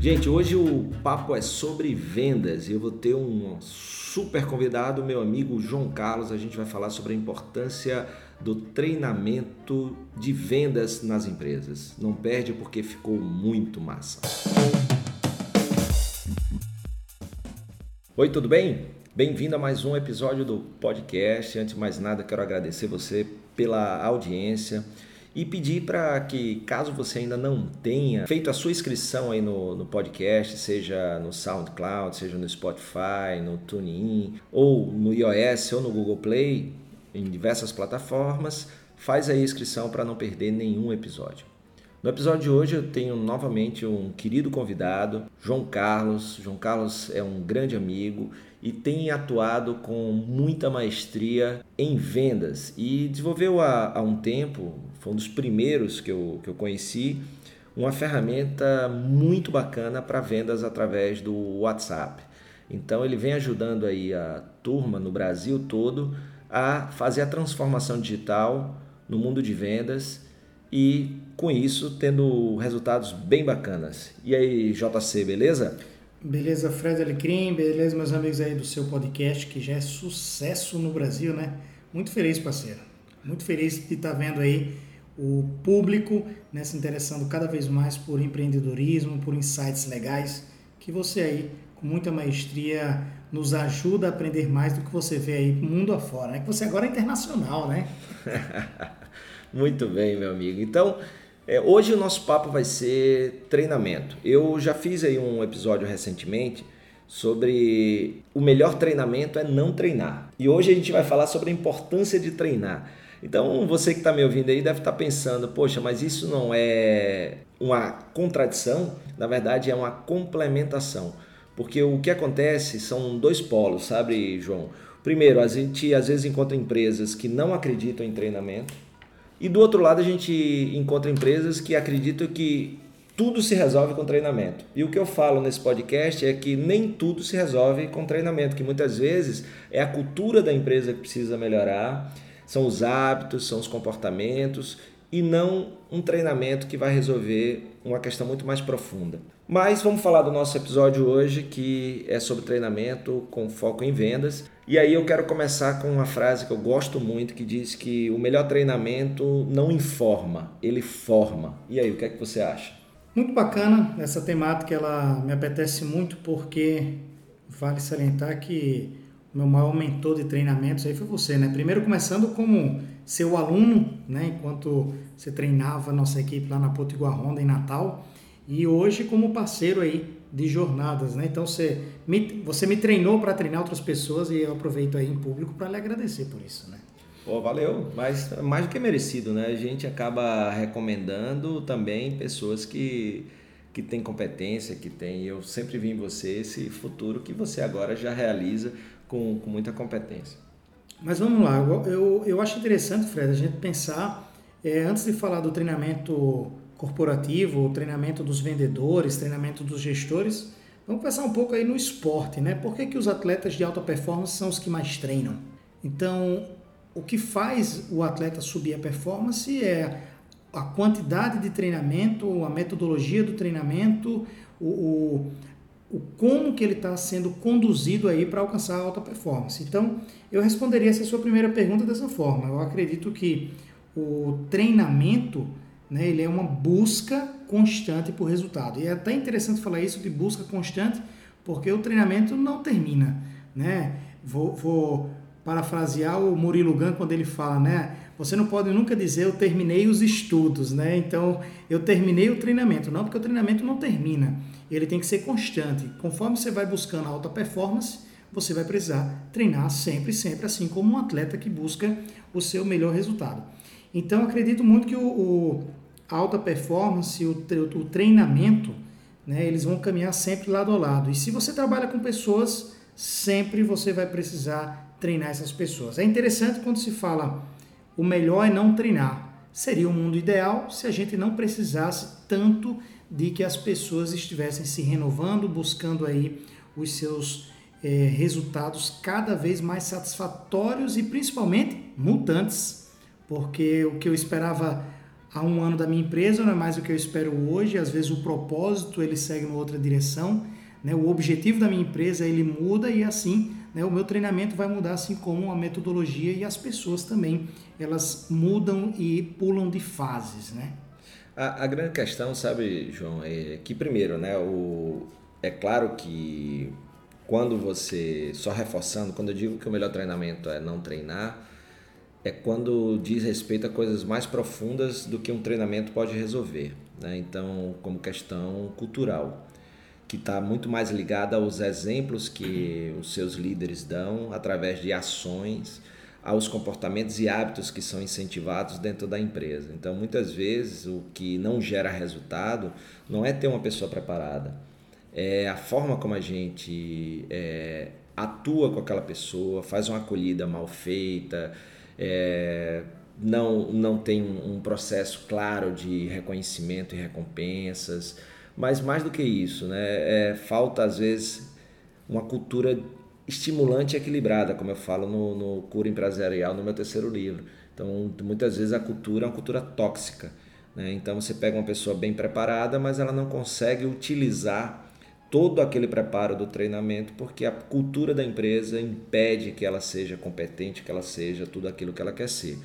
Gente, hoje o papo é sobre vendas e eu vou ter um super convidado, meu amigo João Carlos. A gente vai falar sobre a importância do treinamento de vendas nas empresas. Não perde porque ficou muito massa. Oi, tudo bem? Bem-vindo a mais um episódio do podcast. Antes de mais nada, quero agradecer você pela audiência e pedir para que, caso você ainda não tenha feito a sua inscrição aí no, no podcast, seja no SoundCloud, seja no Spotify, no TuneIn, ou no iOS ou no Google Play, em diversas plataformas, faz aí a inscrição para não perder nenhum episódio. No episódio de hoje eu tenho novamente um querido convidado, João Carlos. João Carlos é um grande amigo e tem atuado com muita maestria em vendas e desenvolveu há, há um tempo, foi um dos primeiros que eu, que eu conheci, uma ferramenta muito bacana para vendas através do WhatsApp. Então ele vem ajudando aí a turma no Brasil todo a fazer a transformação digital no mundo de vendas e com isso tendo resultados bem bacanas. E aí, JC, beleza? Beleza, Fred Alecrim, beleza, meus amigos aí do seu podcast, que já é sucesso no Brasil, né? Muito feliz, parceiro. Muito feliz de estar vendo aí o público né, se interessando cada vez mais por empreendedorismo, por insights legais, que você aí, com muita maestria, nos ajuda a aprender mais do que você vê aí mundo afora, né? Que você agora é internacional, né? Muito bem, meu amigo. Então, é, hoje o nosso papo vai ser treinamento. Eu já fiz aí um episódio recentemente sobre o melhor treinamento é não treinar. E hoje a gente vai falar sobre a importância de treinar. Então você que está me ouvindo aí deve estar tá pensando, poxa, mas isso não é uma contradição? Na verdade é uma complementação. Porque o que acontece são dois polos, sabe, João? Primeiro, a gente às vezes encontra empresas que não acreditam em treinamento e do outro lado, a gente encontra empresas que acreditam que tudo se resolve com treinamento. E o que eu falo nesse podcast é que nem tudo se resolve com treinamento, que muitas vezes é a cultura da empresa que precisa melhorar, são os hábitos, são os comportamentos e não um treinamento que vai resolver uma questão muito mais profunda. Mas vamos falar do nosso episódio hoje, que é sobre treinamento com foco em vendas. E aí eu quero começar com uma frase que eu gosto muito, que diz que o melhor treinamento não informa, ele forma. E aí, o que é que você acha? Muito bacana essa temática, ela me apetece muito porque vale salientar que o meu maior mentor de treinamentos aí foi você, né? Primeiro começando como seu aluno, né? Enquanto você treinava a nossa equipe lá na Potiguar Honda em Natal e hoje como parceiro aí de jornadas, né? Então você me, você me treinou para treinar outras pessoas e eu aproveito aí em público para lhe agradecer por isso, né? Pô, valeu, mas mais do que merecido, né? A gente acaba recomendando também pessoas que que têm competência, que tem. Eu sempre vi em você esse futuro que você agora já realiza com, com muita competência. Mas vamos lá, eu, eu acho interessante, Fred, a gente pensar, é, antes de falar do treinamento corporativo, treinamento dos vendedores, treinamento dos gestores. Vamos pensar um pouco aí no esporte, né? Por que, que os atletas de alta performance são os que mais treinam? Então, o que faz o atleta subir a performance é a quantidade de treinamento, a metodologia do treinamento, o, o, o como que ele está sendo conduzido aí para alcançar a alta performance. Então, eu responderia essa sua primeira pergunta dessa forma. Eu acredito que o treinamento né? Ele é uma busca constante por resultado. E é até interessante falar isso de busca constante, porque o treinamento não termina. Né? Vou, vou parafrasear o Murilo Gun quando ele fala, né? Você não pode nunca dizer eu terminei os estudos, né? Então eu terminei o treinamento, não, porque o treinamento não termina. Ele tem que ser constante. Conforme você vai buscando alta performance, você vai precisar treinar sempre, sempre, assim como um atleta que busca o seu melhor resultado. Então acredito muito que o, o alta performance, o, o treinamento, né, eles vão caminhar sempre lado a lado. E se você trabalha com pessoas, sempre você vai precisar treinar essas pessoas. É interessante quando se fala o melhor é não treinar. Seria o um mundo ideal se a gente não precisasse tanto de que as pessoas estivessem se renovando, buscando aí os seus é, resultados cada vez mais satisfatórios e principalmente mutantes, porque o que eu esperava há um ano da minha empresa não é mais o que eu espero hoje, às vezes o propósito ele segue em outra direção, né? o objetivo da minha empresa ele muda e assim né, o meu treinamento vai mudar assim como a metodologia e as pessoas também elas mudam e pulam de fases, né? A, a grande questão, sabe, João, é que primeiro, né, o, é claro que quando você, só reforçando, quando eu digo que o melhor treinamento é não treinar, é quando diz respeito a coisas mais profundas do que um treinamento pode resolver. Né? Então, como questão cultural, que está muito mais ligada aos exemplos que os seus líderes dão através de ações, aos comportamentos e hábitos que são incentivados dentro da empresa. Então, muitas vezes, o que não gera resultado não é ter uma pessoa preparada, é a forma como a gente é, atua com aquela pessoa, faz uma acolhida mal feita, é, não, não tem um processo claro de reconhecimento e recompensas, mas mais do que isso, né, é, falta às vezes uma cultura estimulante e equilibrada, como eu falo no, no Cura Empresarial, no meu terceiro livro. Então, muitas vezes a cultura é uma cultura tóxica. Né? Então, você pega uma pessoa bem preparada, mas ela não consegue utilizar todo aquele preparo do treinamento, porque a cultura da empresa impede que ela seja competente, que ela seja tudo aquilo que ela quer ser.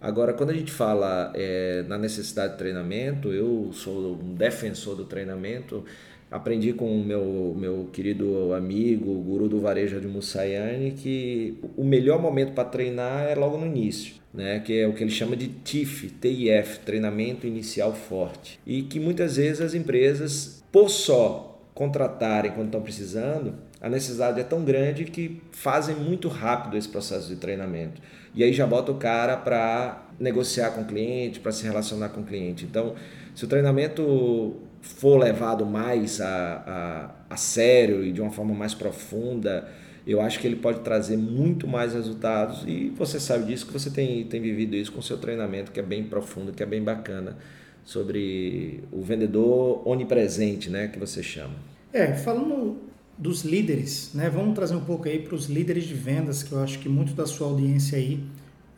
Agora, quando a gente fala é, na necessidade de treinamento, eu sou um defensor do treinamento. Aprendi com o meu, meu querido amigo, o guru do varejo de Mussayane, que o melhor momento para treinar é logo no início. Né, que é o que ele chama de TIF, TIF, treinamento inicial forte. E que muitas vezes as empresas, por só contratarem quando estão precisando, a necessidade é tão grande que fazem muito rápido esse processo de treinamento. E aí já bota o cara para negociar com o cliente, para se relacionar com o cliente. Então, se o treinamento for levado mais a, a, a sério e de uma forma mais profunda, eu acho que ele pode trazer muito mais resultados. E você sabe disso, que você tem, tem vivido isso com o seu treinamento, que é bem profundo, que é bem bacana sobre o vendedor onipresente, né, que você chama. É, falando dos líderes, né, vamos trazer um pouco aí para os líderes de vendas, que eu acho que muito da sua audiência aí,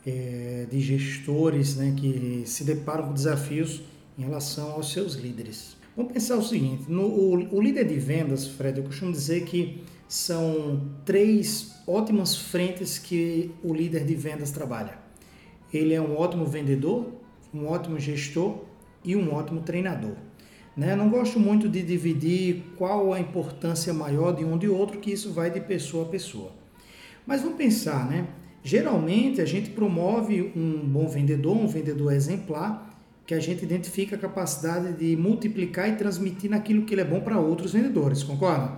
é, de gestores, né, que se deparam com desafios em relação aos seus líderes. Vamos pensar o seguinte, no, o, o líder de vendas, Fred, eu costumo dizer que são três ótimas frentes que o líder de vendas trabalha. Ele é um ótimo vendedor, um ótimo gestor e um ótimo treinador. Né? Não gosto muito de dividir qual a importância maior de um de outro, que isso vai de pessoa a pessoa. Mas vamos pensar, né? Geralmente a gente promove um bom vendedor, um vendedor exemplar, que a gente identifica a capacidade de multiplicar e transmitir naquilo que ele é bom para outros vendedores, concorda?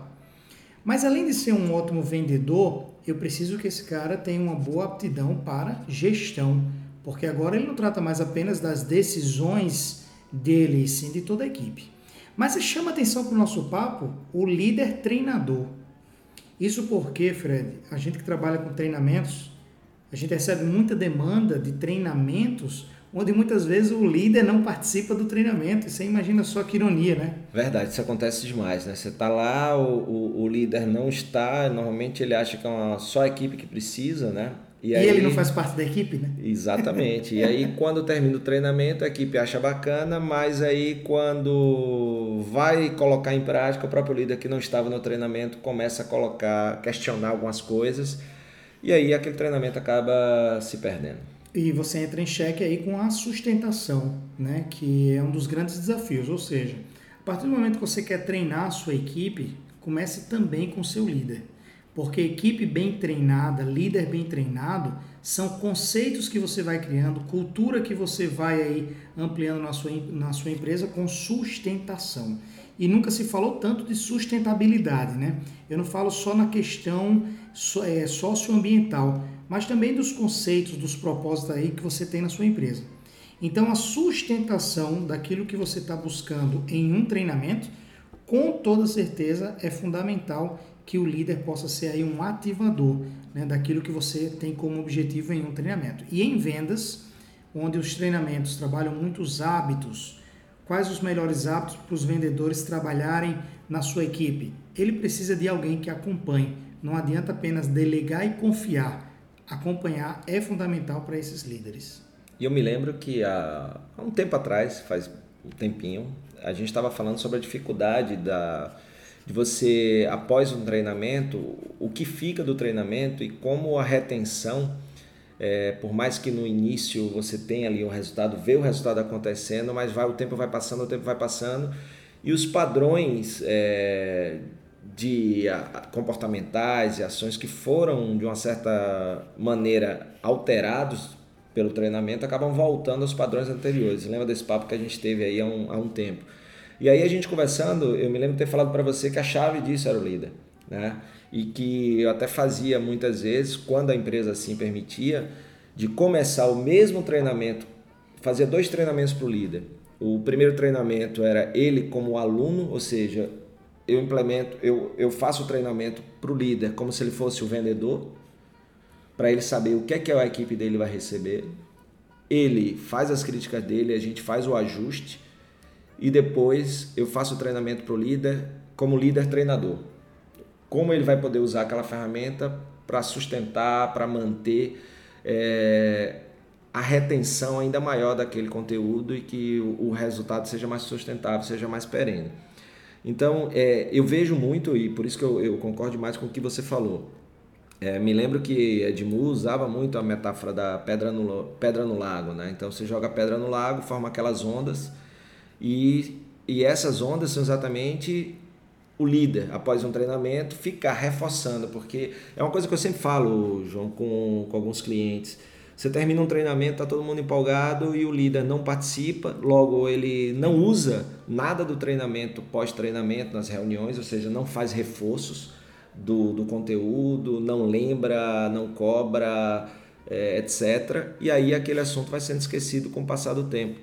Mas além de ser um ótimo vendedor, eu preciso que esse cara tenha uma boa aptidão para gestão, porque agora ele não trata mais apenas das decisões dele e sim de toda a equipe. Mas chama atenção para o nosso papo o líder treinador. Isso porque, Fred, a gente que trabalha com treinamentos, a gente recebe muita demanda de treinamentos onde muitas vezes o líder não participa do treinamento. Você imagina só que ironia, né? Verdade, isso acontece demais, né? Você está lá, o, o, o, líder não está, normalmente ele acha que é uma só equipe que precisa, né? E, aí, ele não faz parte da equipe, né? Exatamente. E aí, quando termina o treinamento, a equipe acha bacana, mas aí, quando vai colocar em prática, o próprio líder que não estava no treinamento começa a colocar, questionar algumas coisas, e aí aquele treinamento acaba se perdendo. E você entra em xeque aí com a sustentação, né? que é um dos grandes desafios. Ou seja, a partir do momento que você quer treinar a sua equipe, comece também com o seu líder. Porque equipe bem treinada, líder bem treinado, são conceitos que você vai criando, cultura que você vai aí ampliando na sua, na sua empresa com sustentação. E nunca se falou tanto de sustentabilidade, né? Eu não falo só na questão é, socioambiental, mas também dos conceitos, dos propósitos aí que você tem na sua empresa. Então, a sustentação daquilo que você está buscando em um treinamento, com toda certeza, é fundamental que o líder possa ser aí um ativador né, daquilo que você tem como objetivo em um treinamento. E em vendas, onde os treinamentos trabalham muitos hábitos, quais os melhores hábitos para os vendedores trabalharem na sua equipe? Ele precisa de alguém que acompanhe. Não adianta apenas delegar e confiar. Acompanhar é fundamental para esses líderes. E eu me lembro que há, há um tempo atrás, faz um tempinho, a gente estava falando sobre a dificuldade da, de você, após um treinamento, o que fica do treinamento e como a retenção, é, por mais que no início você tenha ali o resultado, vê o resultado acontecendo, mas vai, o tempo vai passando, o tempo vai passando e os padrões é, de a, comportamentais e ações que foram de uma certa maneira alterados pelo treinamento acabam voltando aos padrões anteriores. Lembra desse papo que a gente teve aí há um, há um tempo? E aí a gente conversando, eu me lembro de ter falado para você que a chave disso era o líder, né? E que eu até fazia muitas vezes, quando a empresa assim permitia, de começar o mesmo treinamento, fazia dois treinamentos para o líder. O primeiro treinamento era ele como aluno, ou seja, eu implemento, eu, eu faço o treinamento para o líder como se ele fosse o vendedor, para ele saber o que é que a equipe dele vai receber. Ele faz as críticas dele, a gente faz o ajuste e depois eu faço o treinamento para o líder como líder treinador. Como ele vai poder usar aquela ferramenta para sustentar, para manter é, a retenção ainda maior daquele conteúdo e que o, o resultado seja mais sustentável, seja mais perene. Então, é, eu vejo muito, e por isso que eu, eu concordo mais com o que você falou. É, me lembro que Edmu usava muito a metáfora da pedra no, pedra no lago. Né? Então, você joga pedra no lago, forma aquelas ondas, e, e essas ondas são exatamente o líder, após um treinamento, ficar reforçando, porque é uma coisa que eu sempre falo, João, com, com alguns clientes. Você termina um treinamento, está todo mundo empolgado e o líder não participa, logo ele não usa nada do treinamento pós-treinamento nas reuniões, ou seja, não faz reforços do, do conteúdo, não lembra, não cobra, é, etc. E aí aquele assunto vai sendo esquecido com o passar do tempo.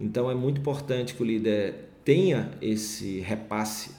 Então é muito importante que o líder tenha esse repasse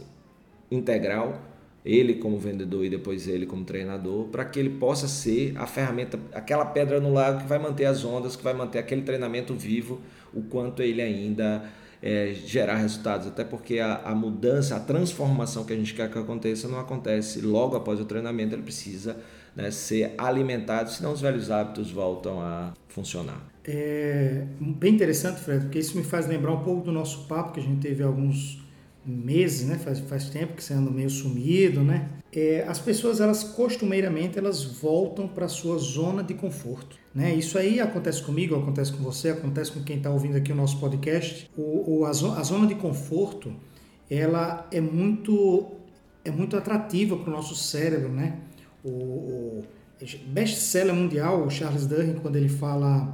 integral, ele como vendedor e depois ele como treinador, para que ele possa ser a ferramenta, aquela pedra no lago que vai manter as ondas, que vai manter aquele treinamento vivo, o quanto ele ainda é, gerar resultados. Até porque a, a mudança, a transformação que a gente quer que aconteça não acontece logo após o treinamento, ele precisa né, ser alimentado, senão os velhos hábitos voltam a funcionar. É bem interessante, Fred, porque isso me faz lembrar um pouco do nosso papo que a gente teve alguns meses, né? Faz, faz tempo que você anda meio sumido, né? É, as pessoas, elas costumeiramente, elas voltam para sua zona de conforto, né? Isso aí acontece comigo, acontece com você, acontece com quem está ouvindo aqui o nosso podcast. O, o a, zona, a zona de conforto, ela é muito, é muito atrativa para o nosso cérebro, né? O, o best-seller mundial, o Charles Duhigg, quando ele fala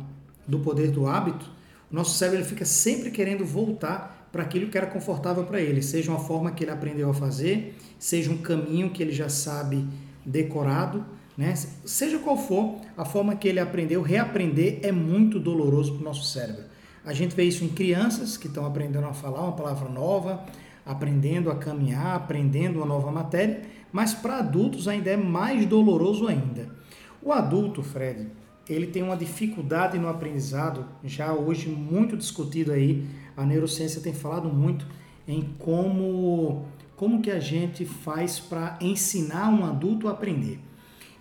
do poder do hábito, o nosso cérebro ele fica sempre querendo voltar para aquilo que era confortável para ele, seja uma forma que ele aprendeu a fazer, seja um caminho que ele já sabe decorado, né? Seja qual for a forma que ele aprendeu, reaprender é muito doloroso para o nosso cérebro. A gente vê isso em crianças que estão aprendendo a falar uma palavra nova, aprendendo a caminhar, aprendendo uma nova matéria, mas para adultos ainda é mais doloroso ainda. O adulto, Fred, ele tem uma dificuldade no aprendizado, já hoje muito discutido aí, a neurociência tem falado muito em como como que a gente faz para ensinar um adulto a aprender.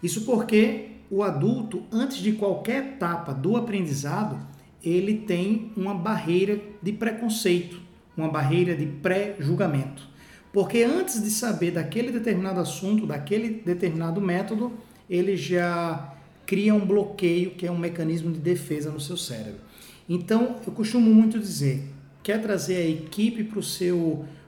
Isso porque o adulto, antes de qualquer etapa do aprendizado, ele tem uma barreira de preconceito, uma barreira de pré-julgamento. Porque antes de saber daquele determinado assunto, daquele determinado método, ele já cria um bloqueio que é um mecanismo de defesa no seu cérebro. Então, eu costumo muito dizer, quer trazer a equipe para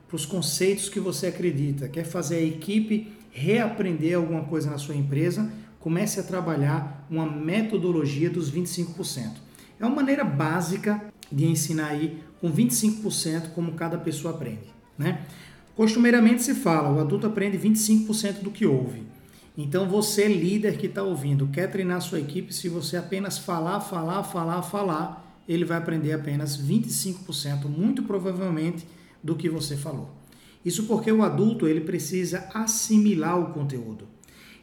para os conceitos que você acredita, quer fazer a equipe reaprender alguma coisa na sua empresa, comece a trabalhar uma metodologia dos 25%. É uma maneira básica de ensinar aí com 25% como cada pessoa aprende, né? Costumeiramente se fala, o adulto aprende 25% do que ouve. Então você, líder que está ouvindo, quer treinar sua equipe, se você apenas falar, falar, falar, falar, ele vai aprender apenas 25%, muito provavelmente, do que você falou. Isso porque o adulto ele precisa assimilar o conteúdo.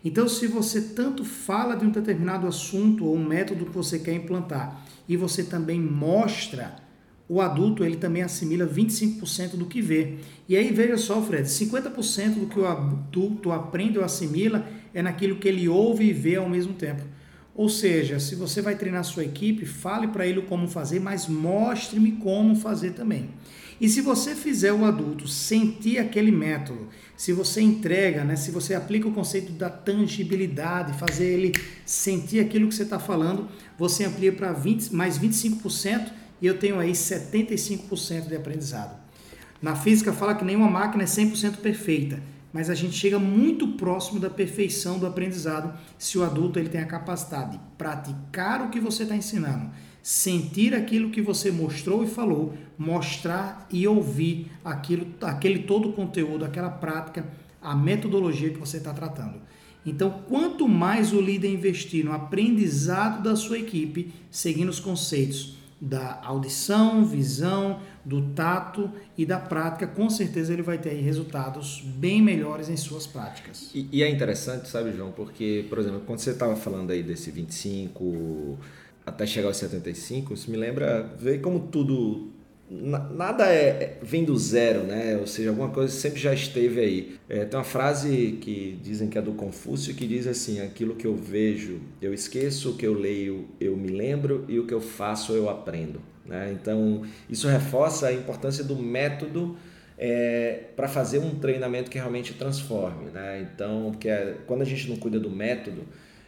Então, se você tanto fala de um determinado assunto ou um método que você quer implantar e você também mostra, o adulto ele também assimila 25% do que vê. E aí veja só, Fred, 50% do que o adulto aprende ou assimila é naquilo que ele ouve e vê ao mesmo tempo. Ou seja, se você vai treinar sua equipe, fale para ele como fazer, mas mostre-me como fazer também. E se você fizer o adulto sentir aquele método, se você entrega, né, se você aplica o conceito da tangibilidade, fazer ele sentir aquilo que você está falando, você amplia para mais 25% e eu tenho aí 75% de aprendizado. Na física fala que nenhuma máquina é 100% perfeita, mas a gente chega muito próximo da perfeição do aprendizado se o adulto ele tem a capacidade de praticar o que você está ensinando, sentir aquilo que você mostrou e falou, mostrar e ouvir aquilo, aquele todo o conteúdo, aquela prática, a metodologia que você está tratando. Então, quanto mais o líder investir no aprendizado da sua equipe, seguindo os conceitos da audição, visão, do tato e da prática, com certeza ele vai ter resultados bem melhores em suas práticas. E, e é interessante, sabe, João, porque, por exemplo, quando você estava falando aí desse 25 até chegar aos 75, isso me lembra, ver como tudo nada é, é, vem do zero, né? Ou seja, alguma coisa sempre já esteve aí. É, tem uma frase que dizem que é do Confúcio que diz assim: aquilo que eu vejo eu esqueço, o que eu leio eu me lembro e o que eu faço eu aprendo. Né? Então isso reforça a importância do método é, para fazer um treinamento que realmente transforme. Né? Então, porque é, quando a gente não cuida do método,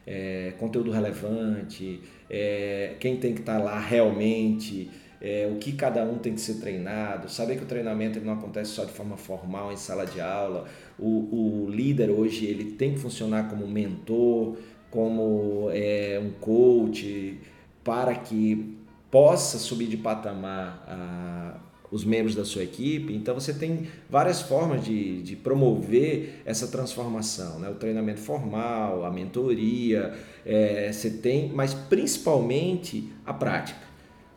é, conteúdo relevante, é, quem tem que estar tá lá realmente é, o que cada um tem que ser treinado, saber que o treinamento não acontece só de forma formal em sala de aula, o, o líder hoje ele tem que funcionar como mentor, como é, um coach, para que possa subir de patamar a, os membros da sua equipe. Então você tem várias formas de, de promover essa transformação, né? o treinamento formal, a mentoria, é, você tem, mas principalmente a prática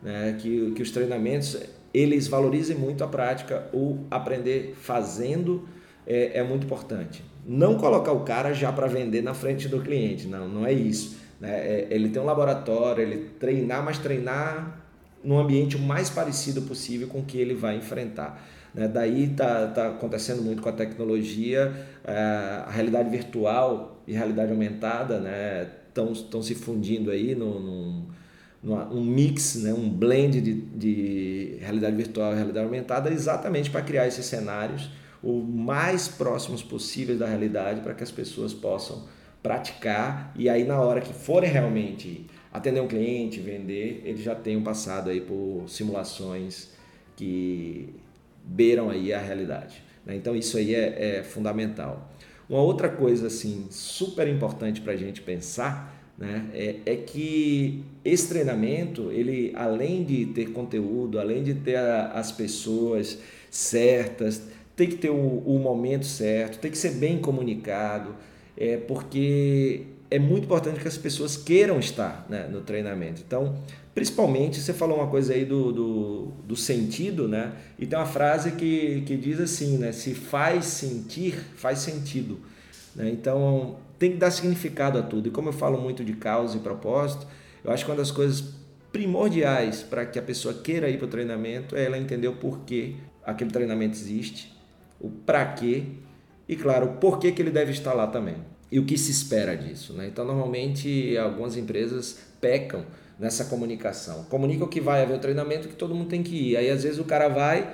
né? que, que os treinamentos eles valorizem muito a prática, o aprender fazendo é, é muito importante. Não colocar o cara já para vender na frente do cliente, não, não é isso. Né? É, ele tem um laboratório, ele treinar, mas treinar no ambiente o mais parecido possível com o que ele vai enfrentar. Né? Daí está tá acontecendo muito com a tecnologia, é, a realidade virtual e realidade aumentada estão né? se fundindo aí no, no um mix, né, um blend de, de realidade virtual e realidade aumentada, exatamente para criar esses cenários o mais próximos possíveis da realidade para que as pessoas possam praticar e aí na hora que forem realmente atender um cliente, vender, eles já tenham passado aí por simulações que beiram aí a realidade. Né? Então isso aí é, é fundamental. Uma outra coisa assim super importante para a gente pensar né? É, é, que esse treinamento, ele além de ter conteúdo, além de ter a, as pessoas certas, tem que ter o, o, momento certo, tem que ser bem comunicado, é, porque é muito importante que as pessoas queiram estar né, no treinamento. Então, principalmente, você falou uma coisa aí do, do, do, sentido, né? E tem uma frase que, que diz assim, né? Se faz sentir, faz sentido. Né? Então, tem que dar significado a tudo. E como eu falo muito de causa e propósito, eu acho que uma das coisas primordiais para que a pessoa queira ir para o treinamento é ela entender o porquê aquele treinamento existe, o para quê e, claro, o porquê que ele deve estar lá também. E o que se espera disso. Né? Então, normalmente, algumas empresas pecam nessa comunicação. Comunicam que vai haver o treinamento que todo mundo tem que ir. Aí, às vezes, o cara vai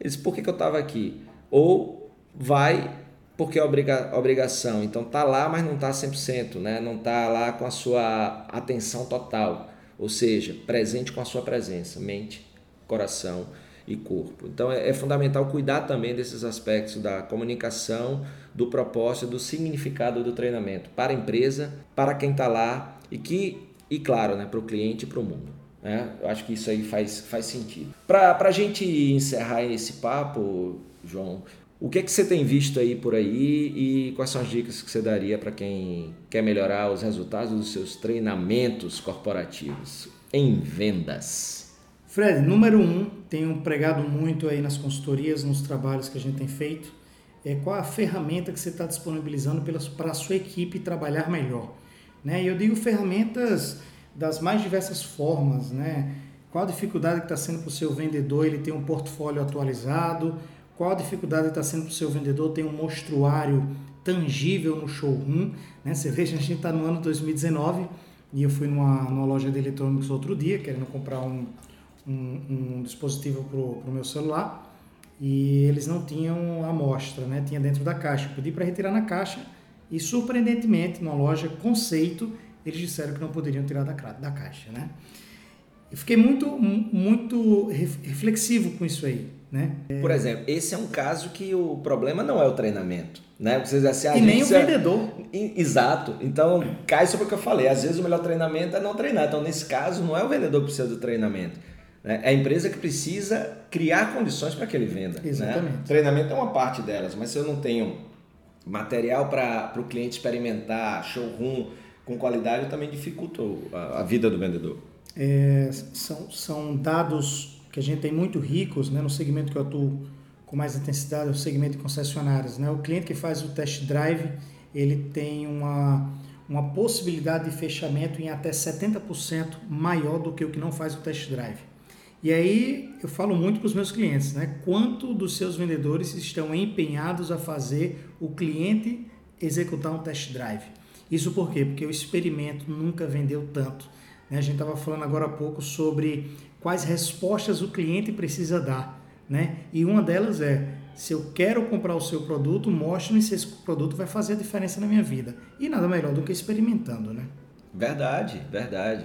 e diz, por que, que eu estava aqui? Ou vai porque é obriga obrigação. Então tá lá, mas não tá 100%, né? Não tá lá com a sua atenção total, ou seja, presente com a sua presença, mente, coração e corpo. Então é, é fundamental cuidar também desses aspectos da comunicação, do propósito, do significado do treinamento para a empresa, para quem está lá e que e claro, né, para o cliente e para o mundo. Né? Eu acho que isso aí faz, faz sentido. Para a gente encerrar esse papo, João, o que, é que você tem visto aí por aí e quais são as dicas que você daria para quem quer melhorar os resultados dos seus treinamentos corporativos em vendas? Fred, número um, tenho pregado muito aí nas consultorias, nos trabalhos que a gente tem feito, é qual a ferramenta que você está disponibilizando para a sua equipe trabalhar melhor. Né? E eu digo ferramentas das mais diversas formas, né? Qual a dificuldade que está sendo para o seu vendedor ele ter um portfólio atualizado, qual a dificuldade está sendo para o seu vendedor ter um mostruário tangível no showroom? Né? Você veja, a gente está no ano 2019, e eu fui numa, numa loja de eletrônicos outro dia, querendo comprar um, um, um dispositivo para o meu celular e eles não tinham amostra, né? tinha dentro da caixa. pedi para retirar na caixa e, surpreendentemente, numa loja conceito, eles disseram que não poderiam tirar da, da caixa. Né? Eu fiquei muito, muito reflexivo com isso aí. Né? Por exemplo, esse é um caso que o problema não é o treinamento. Né? Vocês, assim, e nem o vendedor. Exato. Então, cai sobre o que eu falei. Às vezes o melhor treinamento é não treinar. Então, nesse caso, não é o vendedor que precisa do treinamento. Né? É a empresa que precisa criar condições para que ele venda. Né? Exatamente. Né? Treinamento é uma parte delas, mas se eu não tenho material para o cliente experimentar, showroom com qualidade, eu também dificulto a, a vida do vendedor. É, são, são dados que a gente tem muito ricos né, no segmento que eu atuo com mais intensidade, é o segmento de concessionárias. Né? O cliente que faz o test drive, ele tem uma, uma possibilidade de fechamento em até 70% maior do que o que não faz o test drive. E aí eu falo muito para os meus clientes, né? Quanto dos seus vendedores estão empenhados a fazer o cliente executar um test drive? Isso por quê? Porque o experimento nunca vendeu tanto. Né? A gente estava falando agora há pouco sobre quais respostas o cliente precisa dar. Né? E uma delas é: se eu quero comprar o seu produto, mostre-me se esse produto vai fazer a diferença na minha vida. E nada melhor do que experimentando. Né? Verdade, verdade.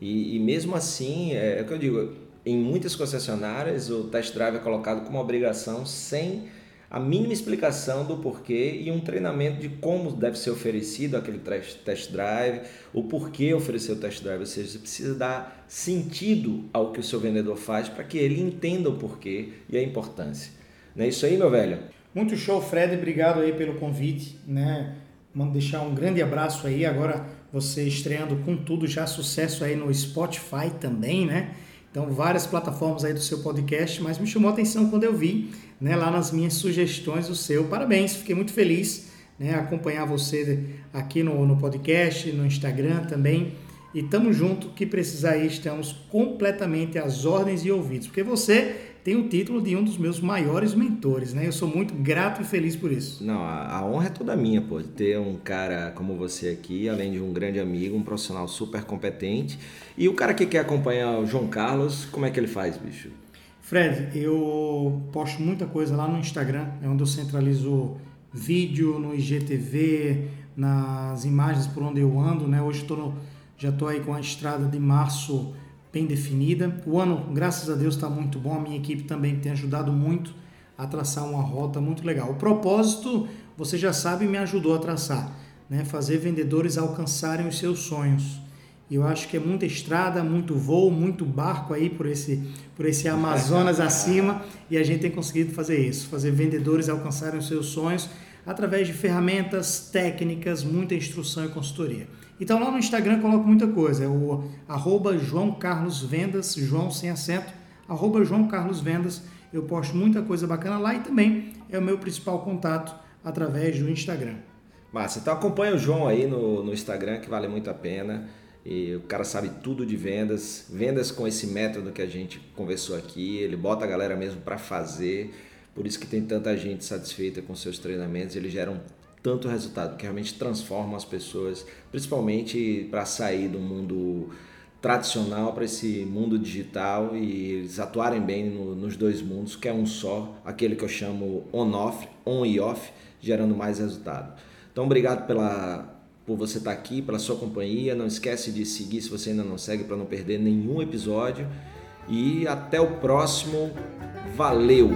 E, e mesmo assim, é, é o que eu digo, em muitas concessionárias o test drive é colocado como obrigação sem a mínima explicação do porquê e um treinamento de como deve ser oferecido aquele test drive, o porquê oferecer o test drive, ou seja, você precisa dar sentido ao que o seu vendedor faz para que ele entenda o porquê e a importância. Não é isso aí, meu velho? Muito show, Fred, obrigado aí pelo convite, né? Mando deixar um grande abraço aí, agora você estreando com tudo, já sucesso aí no Spotify também, né? Então, várias plataformas aí do seu podcast, mas me chamou a atenção quando eu vi né, lá nas minhas sugestões o seu. Parabéns, fiquei muito feliz né, acompanhar você aqui no, no podcast, no Instagram também. E tamo junto, que precisar aí, estamos completamente às ordens e ouvidos, porque você tem o título de um dos meus maiores mentores, né? Eu sou muito grato e feliz por isso. Não, a, a honra é toda minha, pô, de ter um cara como você aqui, além de um grande amigo, um profissional super competente. E o cara que quer acompanhar o João Carlos, como é que ele faz, bicho? Fred, eu posto muita coisa lá no Instagram, é onde eu centralizo vídeo, no IGTV, nas imagens por onde eu ando, né? Hoje tô no, já estou aí com a estrada de março bem definida. O ano, graças a Deus, está muito bom. A minha equipe também tem ajudado muito a traçar uma rota muito legal. O propósito, você já sabe, me ajudou a traçar, né? Fazer vendedores alcançarem os seus sonhos. E eu acho que é muita estrada, muito voo, muito barco aí por esse, por esse Amazonas acima e a gente tem conseguido fazer isso, fazer vendedores alcançarem os seus sonhos através de ferramentas técnicas, muita instrução e consultoria. Então lá no Instagram coloco muita coisa, é o arroba João Carlos Vendas, João sem acento, arroba João Carlos Vendas, eu posto muita coisa bacana lá e também é o meu principal contato através do Instagram. Massa, então acompanha o João aí no, no Instagram que vale muito a pena. E o cara sabe tudo de vendas, vendas com esse método que a gente conversou aqui, ele bota a galera mesmo para fazer, por isso que tem tanta gente satisfeita com seus treinamentos, eles geram tanto resultado, que realmente transformam as pessoas, principalmente para sair do mundo tradicional para esse mundo digital e eles atuarem bem no, nos dois mundos, que é um só, aquele que eu chamo on-off, on e off, gerando mais resultado. Então, obrigado pela, por você estar aqui, pela sua companhia. Não esquece de seguir se você ainda não segue para não perder nenhum episódio. E até o próximo. Valeu!